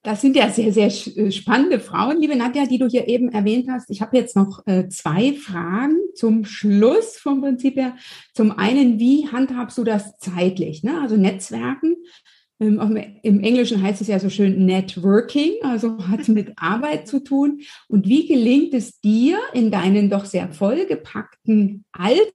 Das sind ja sehr, sehr äh, spannende Frauen, liebe Nadja, die du hier eben erwähnt hast. Ich habe jetzt noch äh, zwei Fragen zum Schluss vom Prinzip her. Zum einen, wie handhabst du das zeitlich? Ne? Also Netzwerken. Ähm, Im Englischen heißt es ja so schön Networking, also hat mit Arbeit zu tun. Und wie gelingt es dir in deinen doch sehr vollgepackten Alltag,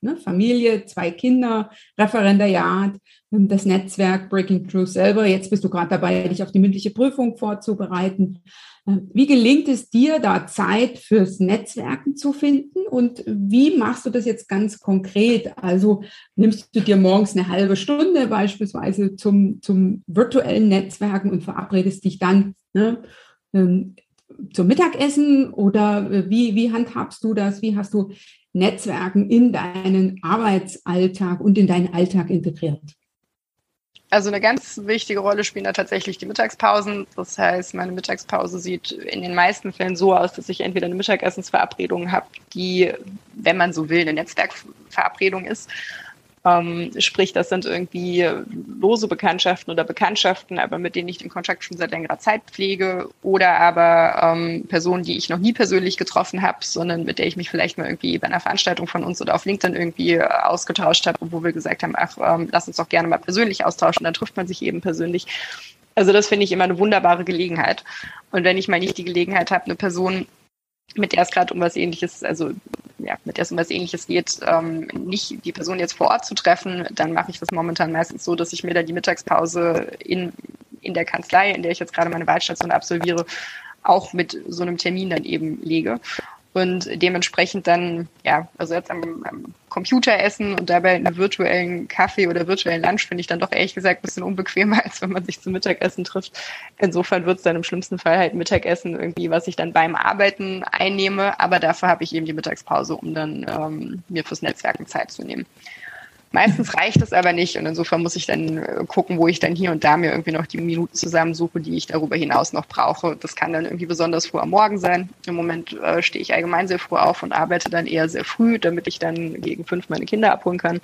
ne? Familie, zwei Kinder, Referendariat, ähm, das Netzwerk Breaking Through selber. Jetzt bist du gerade dabei, dich auf die mündliche Prüfung vorzubereiten. Ähm, wie gelingt es dir, da Zeit fürs Netzwerken zu finden? Und wie machst du das jetzt ganz konkret? Also nimmst du dir morgens eine halbe Stunde beispielsweise zum, zum virtuellen Netzwerken und verabredest dich dann ne, ähm, zum Mittagessen? Oder äh, wie, wie handhabst du das? Wie hast du Netzwerken in deinen Arbeitsalltag und in deinen Alltag integriert? Also eine ganz wichtige Rolle spielen da tatsächlich die Mittagspausen. Das heißt, meine Mittagspause sieht in den meisten Fällen so aus, dass ich entweder eine Mittagessensverabredung habe, die, wenn man so will, eine Netzwerkverabredung ist ähm, sprich, das sind irgendwie lose Bekanntschaften oder Bekanntschaften, aber mit denen ich den Kontakt schon seit längerer Zeit pflege. Oder aber ähm, Personen, die ich noch nie persönlich getroffen habe, sondern mit der ich mich vielleicht mal irgendwie bei einer Veranstaltung von uns oder auf LinkedIn irgendwie äh, ausgetauscht habe, wo wir gesagt haben, ach, ähm, lass uns doch gerne mal persönlich austauschen, dann trifft man sich eben persönlich. Also das finde ich immer eine wunderbare Gelegenheit. Und wenn ich mal nicht die Gelegenheit habe, eine Person mit der es gerade um was ähnliches, also ja, mit der es um was ähnliches geht, ähm, nicht die Person jetzt vor Ort zu treffen, dann mache ich das momentan meistens so, dass ich mir da die Mittagspause in, in der Kanzlei, in der ich jetzt gerade meine Wahlstation absolviere, auch mit so einem Termin dann eben lege und dementsprechend dann, ja, also jetzt am, am Computer essen und dabei einen virtuellen Kaffee oder virtuellen Lunch finde ich dann doch ehrlich gesagt ein bisschen unbequemer, als wenn man sich zum Mittagessen trifft. Insofern wird es dann im schlimmsten Fall halt Mittagessen irgendwie, was ich dann beim Arbeiten einnehme, aber dafür habe ich eben die Mittagspause, um dann ähm, mir fürs Netzwerken Zeit zu nehmen. Meistens reicht es aber nicht und insofern muss ich dann äh, gucken, wo ich dann hier und da mir irgendwie noch die Minuten zusammensuche, die ich darüber hinaus noch brauche. Das kann dann irgendwie besonders früh am Morgen sein. Im Moment äh, stehe ich allgemein sehr früh auf und arbeite dann eher sehr früh, damit ich dann gegen fünf meine Kinder abholen kann.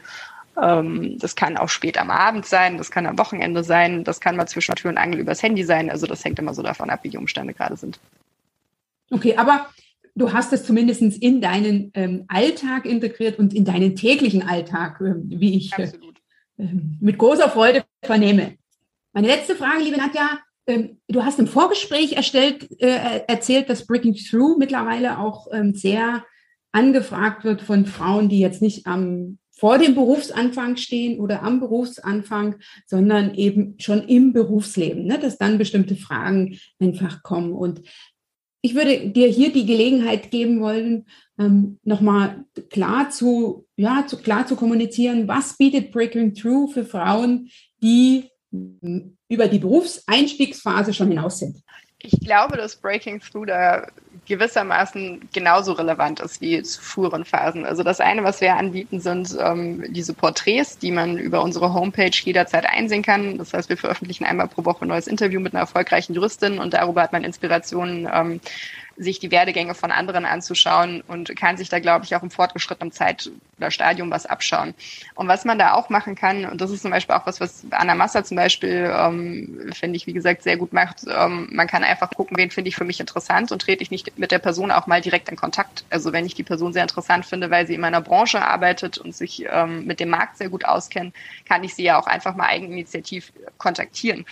Ähm, das kann auch spät am Abend sein, das kann am Wochenende sein, das kann mal zwischen Tür und Angel übers Handy sein. Also das hängt immer so davon ab, wie die Umstände gerade sind. Okay, aber du hast es zumindest in deinen ähm, Alltag integriert und in deinen täglichen Alltag, äh, wie ich äh, ähm, mit großer Freude vernehme. Meine letzte Frage, liebe Nadja, ähm, du hast im Vorgespräch erstellt, äh, erzählt, dass Breaking Through mittlerweile auch ähm, sehr angefragt wird von Frauen, die jetzt nicht am vor dem Berufsanfang stehen oder am Berufsanfang, sondern eben schon im Berufsleben, ne, dass dann bestimmte Fragen einfach kommen. Und ich würde dir hier die Gelegenheit geben wollen, ähm, nochmal klar zu, ja, zu, klar zu kommunizieren, was bietet Breaking Through für Frauen, die über die Berufseinstiegsphase schon hinaus sind. Ich glaube, dass Breaking Through da gewissermaßen genauso relevant ist wie zu früheren Phasen. Also das eine, was wir anbieten, sind ähm, diese Porträts, die man über unsere Homepage jederzeit einsehen kann. Das heißt, wir veröffentlichen einmal pro Woche ein neues Interview mit einer erfolgreichen Juristin und darüber hat man Inspirationen ähm, sich die Werdegänge von anderen anzuschauen und kann sich da, glaube ich, auch im fortgeschrittenen Zeit oder Stadium was abschauen. Und was man da auch machen kann, und das ist zum Beispiel auch was, was Anna Massa zum Beispiel, ähm, finde ich, wie gesagt, sehr gut macht, ähm, man kann einfach gucken, wen finde ich für mich interessant und trete ich nicht mit der Person auch mal direkt in Kontakt. Also wenn ich die Person sehr interessant finde, weil sie in meiner Branche arbeitet und sich ähm, mit dem Markt sehr gut auskennt, kann ich sie ja auch einfach mal eigeninitiativ kontaktieren.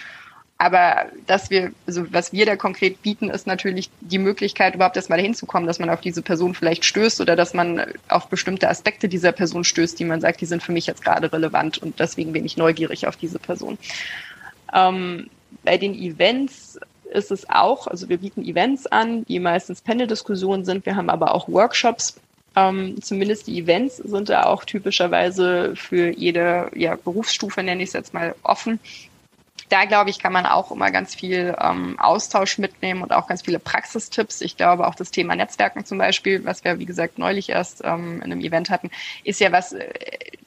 Aber dass wir, also was wir da konkret bieten, ist natürlich die Möglichkeit, überhaupt erstmal hinzukommen, dass man auf diese Person vielleicht stößt oder dass man auf bestimmte Aspekte dieser Person stößt, die man sagt, die sind für mich jetzt gerade relevant und deswegen bin ich neugierig auf diese Person. Ähm, bei den Events ist es auch, also wir bieten Events an, die meistens Panel-Diskussionen sind. Wir haben aber auch Workshops. Ähm, zumindest die Events sind da auch typischerweise für jede ja, Berufsstufe, nenne ich es jetzt mal, offen da glaube ich, kann man auch immer ganz viel ähm, Austausch mitnehmen und auch ganz viele Praxistipps. Ich glaube, auch das Thema Netzwerken zum Beispiel, was wir, wie gesagt, neulich erst ähm, in einem Event hatten, ist ja was, äh,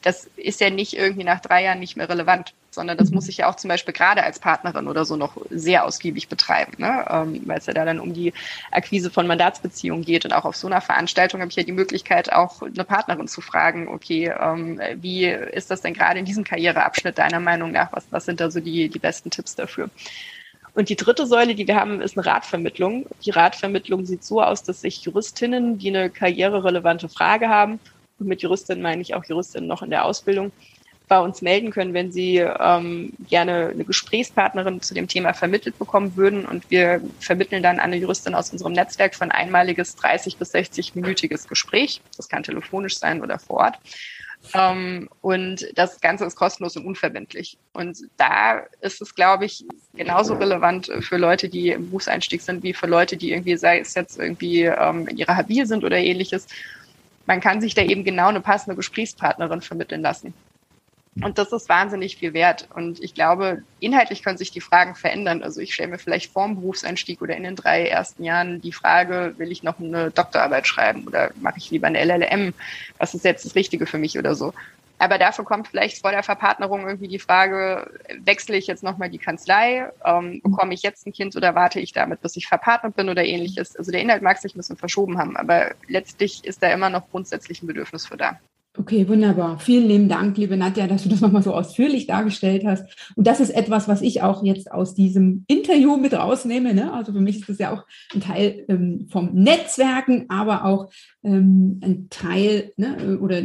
das ist ja nicht irgendwie nach drei Jahren nicht mehr relevant sondern das muss ich ja auch zum Beispiel gerade als Partnerin oder so noch sehr ausgiebig betreiben, ne? ähm, weil es ja da dann um die Akquise von Mandatsbeziehungen geht. Und auch auf so einer Veranstaltung habe ich ja die Möglichkeit, auch eine Partnerin zu fragen, okay, ähm, wie ist das denn gerade in diesem Karriereabschnitt deiner Meinung nach? Was, was sind da so die, die besten Tipps dafür? Und die dritte Säule, die wir haben, ist eine Ratvermittlung. Die Ratvermittlung sieht so aus, dass sich Juristinnen, die eine karriererelevante Frage haben, und mit Juristinnen meine ich auch Juristinnen noch in der Ausbildung, bei uns melden können, wenn sie ähm, gerne eine Gesprächspartnerin zu dem Thema vermittelt bekommen würden. Und wir vermitteln dann eine Juristin aus unserem Netzwerk für ein einmaliges 30 bis 60-minütiges Gespräch. Das kann telefonisch sein oder vor Ort. Ähm, und das Ganze ist kostenlos und unverbindlich. Und da ist es, glaube ich, genauso relevant für Leute, die im Berufseinstieg sind, wie für Leute, die irgendwie, sei es jetzt irgendwie ähm, in ihrer Habil sind oder ähnliches. Man kann sich da eben genau eine passende Gesprächspartnerin vermitteln lassen. Und das ist wahnsinnig viel wert. Und ich glaube, inhaltlich können sich die Fragen verändern. Also ich stelle mir vielleicht vorm Berufseinstieg oder in den drei ersten Jahren die Frage, will ich noch eine Doktorarbeit schreiben oder mache ich lieber eine LLM? Was ist jetzt das Richtige für mich oder so? Aber dafür kommt vielleicht vor der Verpartnerung irgendwie die Frage, wechsle ich jetzt nochmal die Kanzlei? Ähm, bekomme ich jetzt ein Kind oder warte ich damit, bis ich verpartnert bin oder ähnliches? Also der Inhalt mag sich ein bisschen verschoben haben, aber letztlich ist da immer noch grundsätzlich ein Bedürfnis für da. Okay, wunderbar. Vielen lieben Dank, liebe Nadja, dass du das nochmal so ausführlich dargestellt hast. Und das ist etwas, was ich auch jetzt aus diesem Interview mit rausnehme. Ne? Also für mich ist das ja auch ein Teil ähm, vom Netzwerken, aber auch ähm, ein Teil ne, oder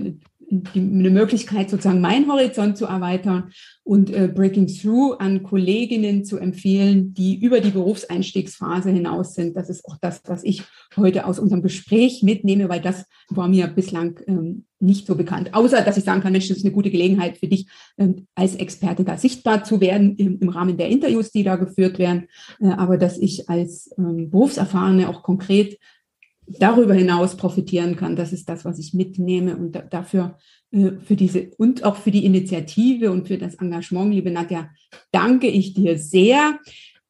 die, eine Möglichkeit, sozusagen meinen Horizont zu erweitern und äh, Breaking Through an Kolleginnen zu empfehlen, die über die Berufseinstiegsphase hinaus sind. Das ist auch das, was ich heute aus unserem Gespräch mitnehme, weil das war mir bislang ähm, nicht so bekannt. Außer, dass ich sagen kann, Mensch, das ist eine gute Gelegenheit für dich, ähm, als Experte da sichtbar zu werden im, im, Rahmen der Interviews, die da geführt werden. Äh, aber dass ich als ähm, Berufserfahrene auch konkret darüber hinaus profitieren kann. Das ist das, was ich mitnehme und da, dafür äh, für diese und auch für die Initiative und für das Engagement, liebe Nadja, danke ich dir sehr.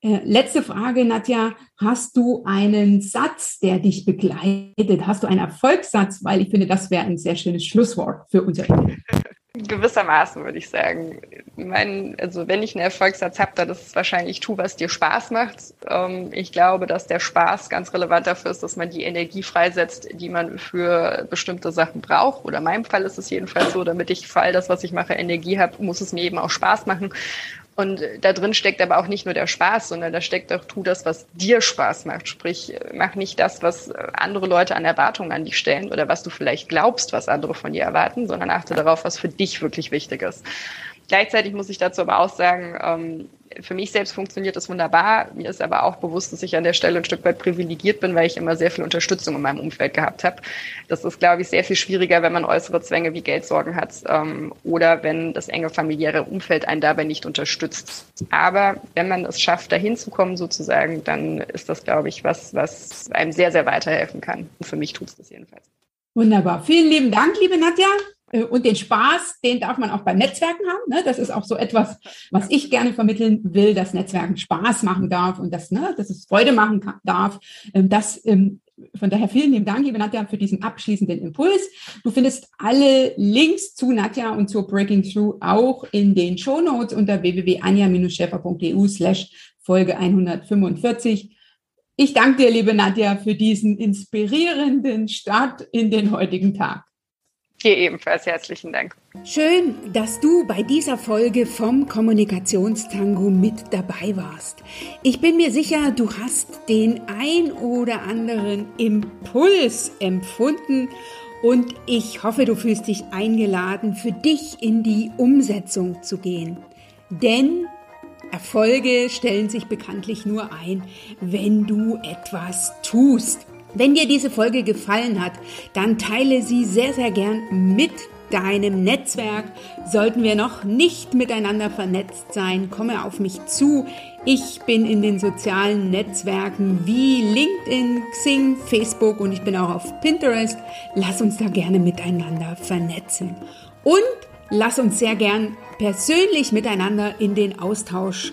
Äh, letzte Frage, Nadja. Hast du einen Satz, der dich begleitet? Hast du einen Erfolgssatz? Weil ich finde, das wäre ein sehr schönes Schlusswort für unser Interview. Gewissermaßen würde ich sagen. Mein, also wenn ich einen Erfolgssatz habe, dann ist es wahrscheinlich, tu, was dir Spaß macht. Ähm, ich glaube, dass der Spaß ganz relevant dafür ist, dass man die Energie freisetzt, die man für bestimmte Sachen braucht. Oder in meinem Fall ist es jedenfalls so, damit ich für all das, was ich mache, Energie habe, muss es mir eben auch Spaß machen. Und da drin steckt aber auch nicht nur der Spaß, sondern da steckt auch, tu das, was dir Spaß macht. Sprich, mach nicht das, was andere Leute an Erwartungen an dich stellen oder was du vielleicht glaubst, was andere von dir erwarten, sondern achte darauf, was für dich wirklich wichtig ist. Gleichzeitig muss ich dazu aber auch sagen, ähm, für mich selbst funktioniert das wunderbar. Mir ist aber auch bewusst, dass ich an der Stelle ein Stück weit privilegiert bin, weil ich immer sehr viel Unterstützung in meinem Umfeld gehabt habe. Das ist, glaube ich, sehr viel schwieriger, wenn man äußere Zwänge wie Geldsorgen hat ähm, oder wenn das enge familiäre Umfeld einen dabei nicht unterstützt. Aber wenn man es schafft, dahin zu kommen sozusagen, dann ist das, glaube ich, was, was einem sehr, sehr weiterhelfen kann. Und für mich tut es das jedenfalls. Wunderbar. Vielen lieben Dank, liebe Nadja. Äh, und den Spaß, den darf man auch beim Netzwerken haben. Ne? Das ist auch so etwas, was ich gerne vermitteln will, dass Netzwerken Spaß machen darf und dass, ne, dass es Freude machen kann, darf. Ähm, das, ähm, von daher vielen lieben Dank, liebe Nadja, für diesen abschließenden Impuls. Du findest alle Links zu Nadja und zur Breaking Through auch in den Show Notes unter www.anja-schäfer.eu slash Folge 145. Ich danke dir, liebe Nadja, für diesen inspirierenden Start in den heutigen Tag. Dir ebenfalls herzlichen Dank. Schön, dass du bei dieser Folge vom Kommunikationstango mit dabei warst. Ich bin mir sicher, du hast den ein oder anderen Impuls empfunden und ich hoffe, du fühlst dich eingeladen, für dich in die Umsetzung zu gehen. Denn Erfolge stellen sich bekanntlich nur ein, wenn du etwas tust. Wenn dir diese Folge gefallen hat, dann teile sie sehr, sehr gern mit deinem Netzwerk. Sollten wir noch nicht miteinander vernetzt sein, komme auf mich zu. Ich bin in den sozialen Netzwerken wie LinkedIn, Xing, Facebook und ich bin auch auf Pinterest. Lass uns da gerne miteinander vernetzen. Und lass uns sehr gern persönlich miteinander in den Austausch